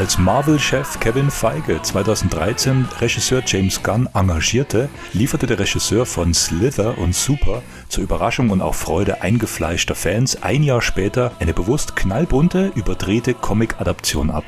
Als Marvel-Chef Kevin Feige 2013 Regisseur James Gunn engagierte, lieferte der Regisseur von Slither und Super zur Überraschung und auch Freude eingefleischter Fans ein Jahr später eine bewusst knallbunte, überdrehte Comic-Adaption ab.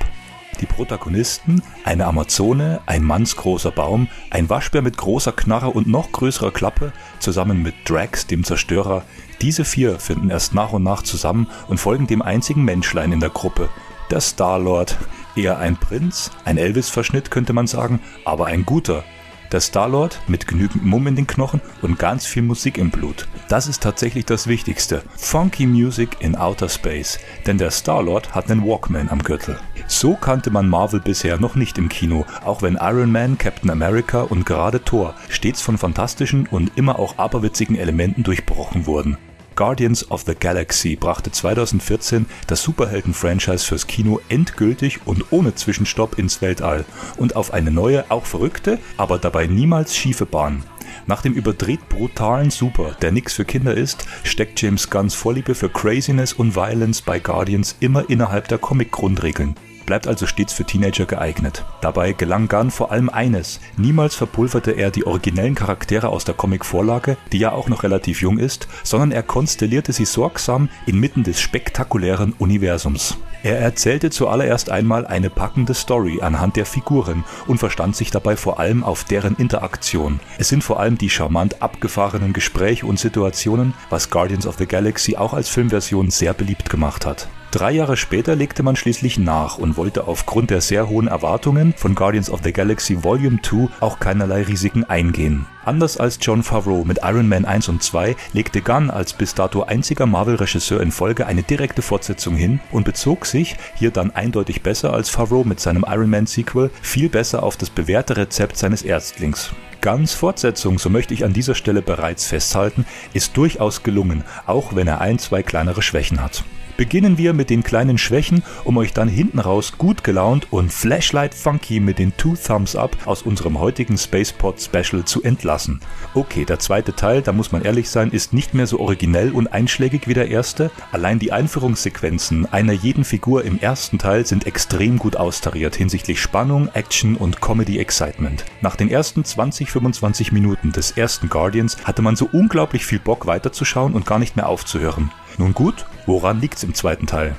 Die Protagonisten, eine Amazone, ein mannsgroßer Baum, ein Waschbär mit großer Knarre und noch größerer Klappe, zusammen mit Drax, dem Zerstörer, diese vier finden erst nach und nach zusammen und folgen dem einzigen Menschlein in der Gruppe, der Star-Lord, Eher ein Prinz, ein Elvis-Verschnitt könnte man sagen, aber ein guter. Der Starlord mit genügend Mumm in den Knochen und ganz viel Musik im Blut. Das ist tatsächlich das Wichtigste. Funky Music in Outer Space. Denn der Starlord hat einen Walkman am Gürtel. So kannte man Marvel bisher noch nicht im Kino, auch wenn Iron Man, Captain America und gerade Thor stets von fantastischen und immer auch aberwitzigen Elementen durchbrochen wurden. Guardians of the Galaxy brachte 2014 das Superhelden-Franchise fürs Kino endgültig und ohne Zwischenstopp ins Weltall und auf eine neue, auch verrückte, aber dabei niemals schiefe Bahn. Nach dem überdreht brutalen Super, der nix für Kinder ist, steckt James Gunns Vorliebe für Craziness und Violence bei Guardians immer innerhalb der Comic-Grundregeln bleibt also stets für Teenager geeignet. Dabei gelang Gunn vor allem eines, niemals verpulverte er die originellen Charaktere aus der Comic-Vorlage, die ja auch noch relativ jung ist, sondern er konstellierte sie sorgsam inmitten des spektakulären Universums. Er erzählte zuallererst einmal eine packende Story anhand der Figuren und verstand sich dabei vor allem auf deren Interaktion. Es sind vor allem die charmant abgefahrenen Gespräche und Situationen, was Guardians of the Galaxy auch als Filmversion sehr beliebt gemacht hat. Drei Jahre später legte man schließlich nach und wollte aufgrund der sehr hohen Erwartungen von Guardians of the Galaxy Volume 2 auch keinerlei Risiken eingehen. Anders als John Favreau mit Iron Man 1 und 2 legte Gunn als bis dato einziger Marvel-Regisseur in Folge eine direkte Fortsetzung hin und bezog sich, hier dann eindeutig besser als Favreau mit seinem Iron Man Sequel, viel besser auf das bewährte Rezept seines Erstlings. Gunns Fortsetzung, so möchte ich an dieser Stelle bereits festhalten, ist durchaus gelungen, auch wenn er ein, zwei kleinere Schwächen hat. Beginnen wir mit den kleinen Schwächen, um euch dann hinten raus gut gelaunt und Flashlight Funky mit den Two Thumbs Up aus unserem heutigen Spacepod Special zu entlassen. Okay, der zweite Teil, da muss man ehrlich sein, ist nicht mehr so originell und einschlägig wie der erste. Allein die Einführungssequenzen einer jeden Figur im ersten Teil sind extrem gut austariert hinsichtlich Spannung, Action und Comedy Excitement. Nach den ersten 20-25 Minuten des ersten Guardians hatte man so unglaublich viel Bock weiterzuschauen und gar nicht mehr aufzuhören. Nun gut, woran liegt's im zweiten Teil?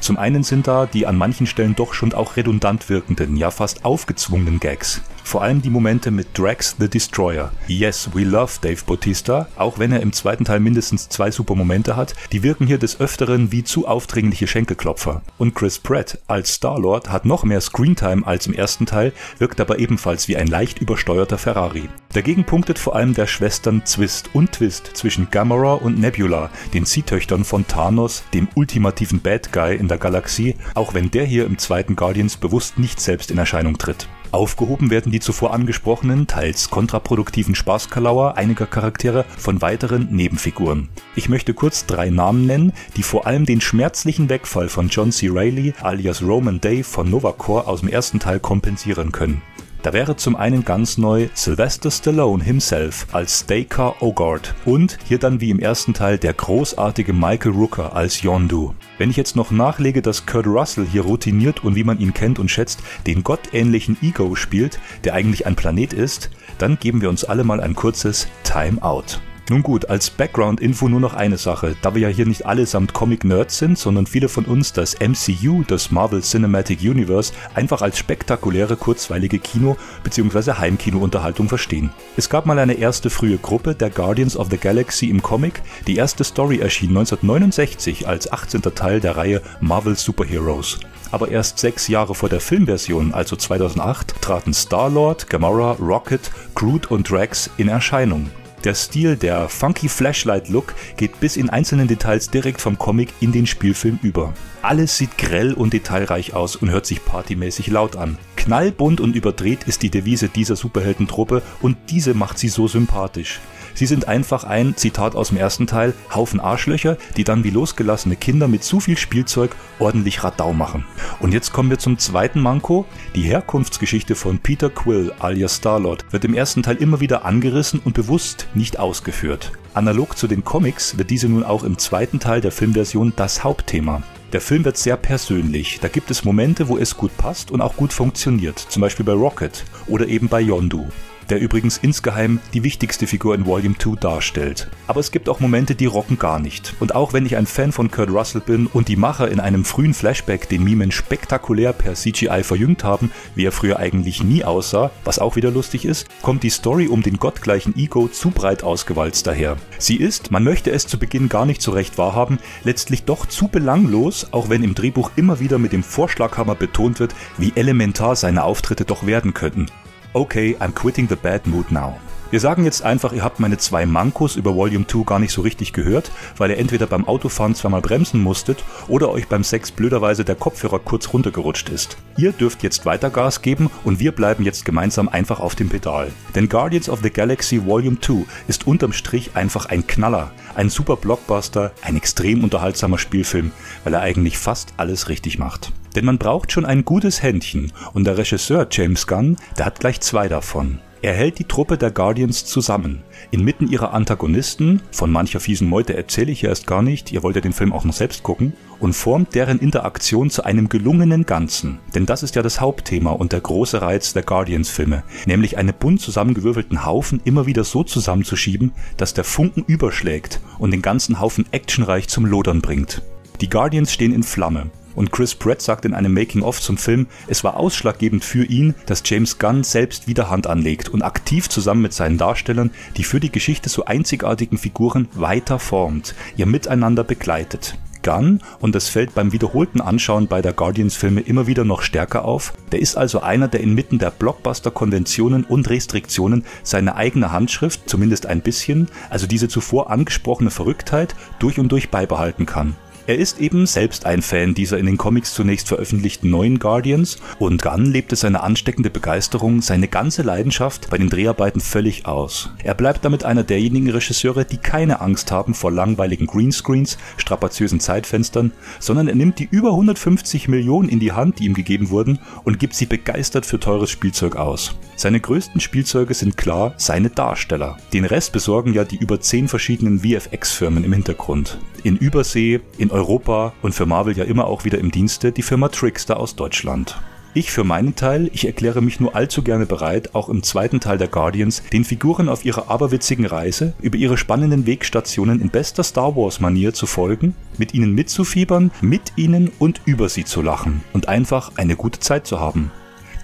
Zum einen sind da die an manchen Stellen doch schon auch redundant wirkenden, ja fast aufgezwungenen Gags. Vor allem die Momente mit Drax the Destroyer. Yes, we love Dave Bautista, auch wenn er im zweiten Teil mindestens zwei super Momente hat, die wirken hier des Öfteren wie zu aufdringliche Schenkelklopfer. Und Chris Pratt als Star-Lord hat noch mehr Screentime als im ersten Teil, wirkt aber ebenfalls wie ein leicht übersteuerter Ferrari. Dagegen punktet vor allem der Schwestern Zwist und Twist zwischen Gamora und Nebula, den Ziehtöchtern von Thanos, dem ultimativen Bad Guy in der Galaxie, auch wenn der hier im zweiten Guardians bewusst nicht selbst in Erscheinung tritt. Aufgehoben werden die zuvor angesprochenen, teils kontraproduktiven Spaßkalauer einiger Charaktere von weiteren Nebenfiguren. Ich möchte kurz drei Namen nennen, die vor allem den schmerzlichen Wegfall von John C. Reilly alias Roman Day von Novacore aus dem ersten Teil kompensieren können. Da wäre zum einen ganz neu Sylvester Stallone himself als Staker Ogord und hier dann wie im ersten Teil der großartige Michael Rooker als Yondu. Wenn ich jetzt noch nachlege, dass Kurt Russell hier routiniert und wie man ihn kennt und schätzt, den gottähnlichen Ego spielt, der eigentlich ein Planet ist, dann geben wir uns alle mal ein kurzes Time Out. Nun gut, als Background-Info nur noch eine Sache. Da wir ja hier nicht allesamt Comic-Nerds sind, sondern viele von uns das MCU, das Marvel Cinematic Universe, einfach als spektakuläre, kurzweilige Kino- bzw. Heimkino-Unterhaltung verstehen. Es gab mal eine erste frühe Gruppe, der Guardians of the Galaxy im Comic. Die erste Story erschien 1969 als 18. Teil der Reihe Marvel Superheroes. Aber erst sechs Jahre vor der Filmversion, also 2008, traten Star-Lord, Gamora, Rocket, Groot und Drax in Erscheinung. Der Stil, der funky Flashlight-Look geht bis in einzelnen Details direkt vom Comic in den Spielfilm über. Alles sieht grell und detailreich aus und hört sich partymäßig laut an. Knallbunt und überdreht ist die Devise dieser Superheldentruppe und diese macht sie so sympathisch. Sie sind einfach ein, Zitat aus dem ersten Teil, Haufen Arschlöcher, die dann wie losgelassene Kinder mit zu viel Spielzeug ordentlich Radau machen. Und jetzt kommen wir zum zweiten Manko. Die Herkunftsgeschichte von Peter Quill alias Starlord wird im ersten Teil immer wieder angerissen und bewusst nicht ausgeführt. Analog zu den Comics wird diese nun auch im zweiten Teil der Filmversion das Hauptthema. Der Film wird sehr persönlich. Da gibt es Momente, wo es gut passt und auch gut funktioniert. Zum Beispiel bei Rocket oder eben bei Yondu der übrigens insgeheim die wichtigste Figur in Volume 2 darstellt. Aber es gibt auch Momente, die rocken gar nicht. Und auch wenn ich ein Fan von Kurt Russell bin und die Macher in einem frühen Flashback den Mimen spektakulär per CGI verjüngt haben, wie er früher eigentlich nie aussah, was auch wieder lustig ist, kommt die Story um den gottgleichen Ego zu breit ausgewalzt daher. Sie ist, man möchte es zu Beginn gar nicht so recht wahrhaben, letztlich doch zu belanglos, auch wenn im Drehbuch immer wieder mit dem Vorschlaghammer betont wird, wie elementar seine Auftritte doch werden könnten okay, I'm quitting the bad mood now. Wir sagen jetzt einfach, ihr habt meine zwei Mankos über Volume 2 gar nicht so richtig gehört, weil ihr entweder beim Autofahren zweimal bremsen musstet oder euch beim Sex blöderweise der Kopfhörer kurz runtergerutscht ist. Ihr dürft jetzt weiter Gas geben und wir bleiben jetzt gemeinsam einfach auf dem Pedal. Denn Guardians of the Galaxy Volume 2 ist unterm Strich einfach ein Knaller, ein super Blockbuster, ein extrem unterhaltsamer Spielfilm, weil er eigentlich fast alles richtig macht. Denn man braucht schon ein gutes Händchen und der Regisseur James Gunn, der hat gleich zwei davon. Er hält die Truppe der Guardians zusammen. Inmitten ihrer Antagonisten, von mancher fiesen Meute erzähle ich ja erst gar nicht, ihr wollt ja den Film auch noch selbst gucken, und formt deren Interaktion zu einem gelungenen Ganzen. Denn das ist ja das Hauptthema und der große Reiz der Guardians-Filme, nämlich einen bunt zusammengewürfelten Haufen immer wieder so zusammenzuschieben, dass der Funken überschlägt und den ganzen Haufen actionreich zum Lodern bringt. Die Guardians stehen in Flamme und Chris Pratt sagt in einem Making-of zum Film, es war ausschlaggebend für ihn, dass James Gunn selbst wieder Hand anlegt und aktiv zusammen mit seinen Darstellern die für die Geschichte so einzigartigen Figuren weiter formt, ihr Miteinander begleitet. Gunn, und das fällt beim wiederholten Anschauen bei der Guardians-Filme immer wieder noch stärker auf, der ist also einer, der inmitten der Blockbuster-Konventionen und Restriktionen seine eigene Handschrift, zumindest ein bisschen, also diese zuvor angesprochene Verrücktheit, durch und durch beibehalten kann. Er ist eben selbst ein Fan dieser in den Comics zunächst veröffentlichten neuen Guardians und Gunn lebte seine ansteckende Begeisterung, seine ganze Leidenschaft bei den Dreharbeiten völlig aus. Er bleibt damit einer derjenigen Regisseure, die keine Angst haben vor langweiligen Greenscreens, strapaziösen Zeitfenstern, sondern er nimmt die über 150 Millionen in die Hand, die ihm gegeben wurden, und gibt sie begeistert für teures Spielzeug aus. Seine größten Spielzeuge sind klar seine Darsteller. Den Rest besorgen ja die über zehn verschiedenen VFX-Firmen im Hintergrund. In Übersee, in Europa und für Marvel ja immer auch wieder im Dienste die Firma Trickster aus Deutschland. Ich für meinen Teil, ich erkläre mich nur allzu gerne bereit, auch im zweiten Teil der Guardians den Figuren auf ihrer aberwitzigen Reise über ihre spannenden Wegstationen in bester Star Wars Manier zu folgen, mit ihnen mitzufiebern, mit ihnen und über sie zu lachen und einfach eine gute Zeit zu haben.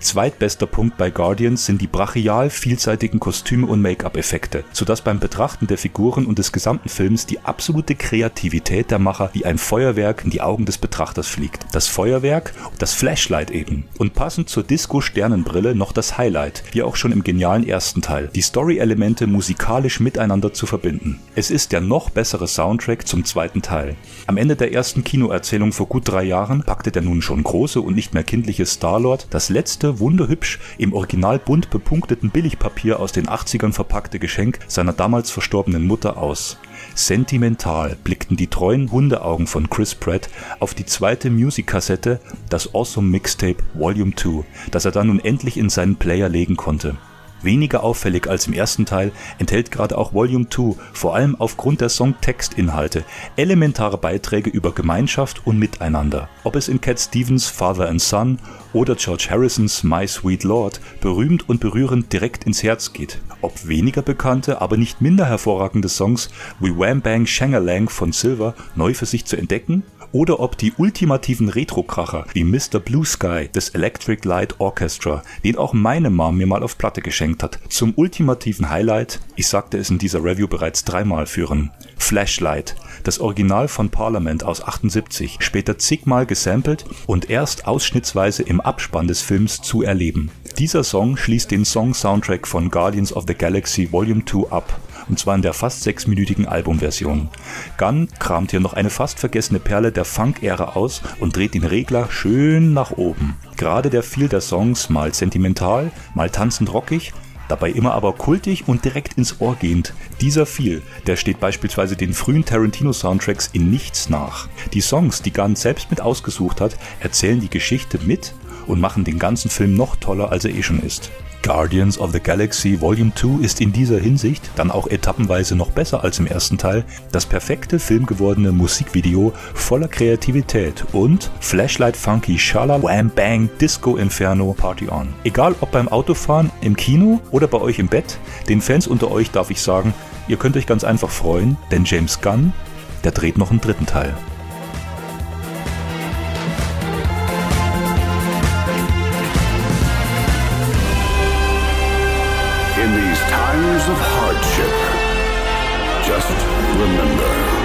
Zweitbester Punkt bei Guardians sind die brachial vielseitigen Kostüme und Make-up-Effekte, sodass beim Betrachten der Figuren und des gesamten Films die absolute Kreativität der Macher wie ein Feuerwerk in die Augen des Betrachters fliegt. Das Feuerwerk, das Flashlight eben. Und passend zur Disco-Sternenbrille noch das Highlight, wie auch schon im genialen ersten Teil, die Story-Elemente musikalisch miteinander zu verbinden. Es ist der noch bessere Soundtrack zum zweiten Teil. Am Ende der ersten Kinoerzählung vor gut drei Jahren packte der nun schon große und nicht mehr kindliche Starlord das letzte wunderhübsch im original bunt bepunkteten Billigpapier aus den 80ern verpackte Geschenk seiner damals verstorbenen Mutter aus. Sentimental blickten die treuen Hundeaugen von Chris Pratt auf die zweite Music-Kassette, das Awesome Mixtape Volume 2, das er dann nun endlich in seinen Player legen konnte. Weniger auffällig als im ersten Teil enthält gerade auch Volume 2 vor allem aufgrund der Songtextinhalte elementare Beiträge über Gemeinschaft und Miteinander. Ob es in Cat Stevens Father and Son oder George Harrisons My Sweet Lord berühmt und berührend direkt ins Herz geht. Ob weniger bekannte, aber nicht minder hervorragende Songs wie Wham Bang Shangalang von Silver neu für sich zu entdecken oder ob die ultimativen Retro-Kracher wie Mr. Blue Sky des Electric Light Orchestra, den auch meine Mom mir mal auf Platte geschenkt hat, zum ultimativen Highlight, ich sagte es in dieser Review bereits dreimal führen. Flashlight, das Original von Parliament aus 78, später zigmal gesampelt und erst ausschnittsweise im Abspann des Films zu erleben. Dieser Song schließt den Song-Soundtrack von Guardians of the Galaxy Volume 2 ab und zwar in der fast sechsminütigen Albumversion. Gunn kramt hier noch eine fast vergessene Perle der Funk-Ära aus und dreht den Regler schön nach oben. Gerade der Feel der Songs, mal sentimental, mal tanzend rockig, dabei immer aber kultig und direkt ins Ohr gehend. Dieser viel, der steht beispielsweise den frühen Tarantino-Soundtracks in nichts nach. Die Songs, die Gunn selbst mit ausgesucht hat, erzählen die Geschichte mit und machen den ganzen Film noch toller, als er eh schon ist. Guardians of the Galaxy Volume 2 ist in dieser Hinsicht dann auch etappenweise noch besser als im ersten Teil, das perfekte filmgewordene Musikvideo voller Kreativität und Flashlight Funky Shala Wham Bang Disco Inferno Party On. Egal ob beim Autofahren, im Kino oder bei euch im Bett, den Fans unter euch darf ich sagen, ihr könnt euch ganz einfach freuen, denn James Gunn, der dreht noch einen dritten Teil. Times of hardship, just remember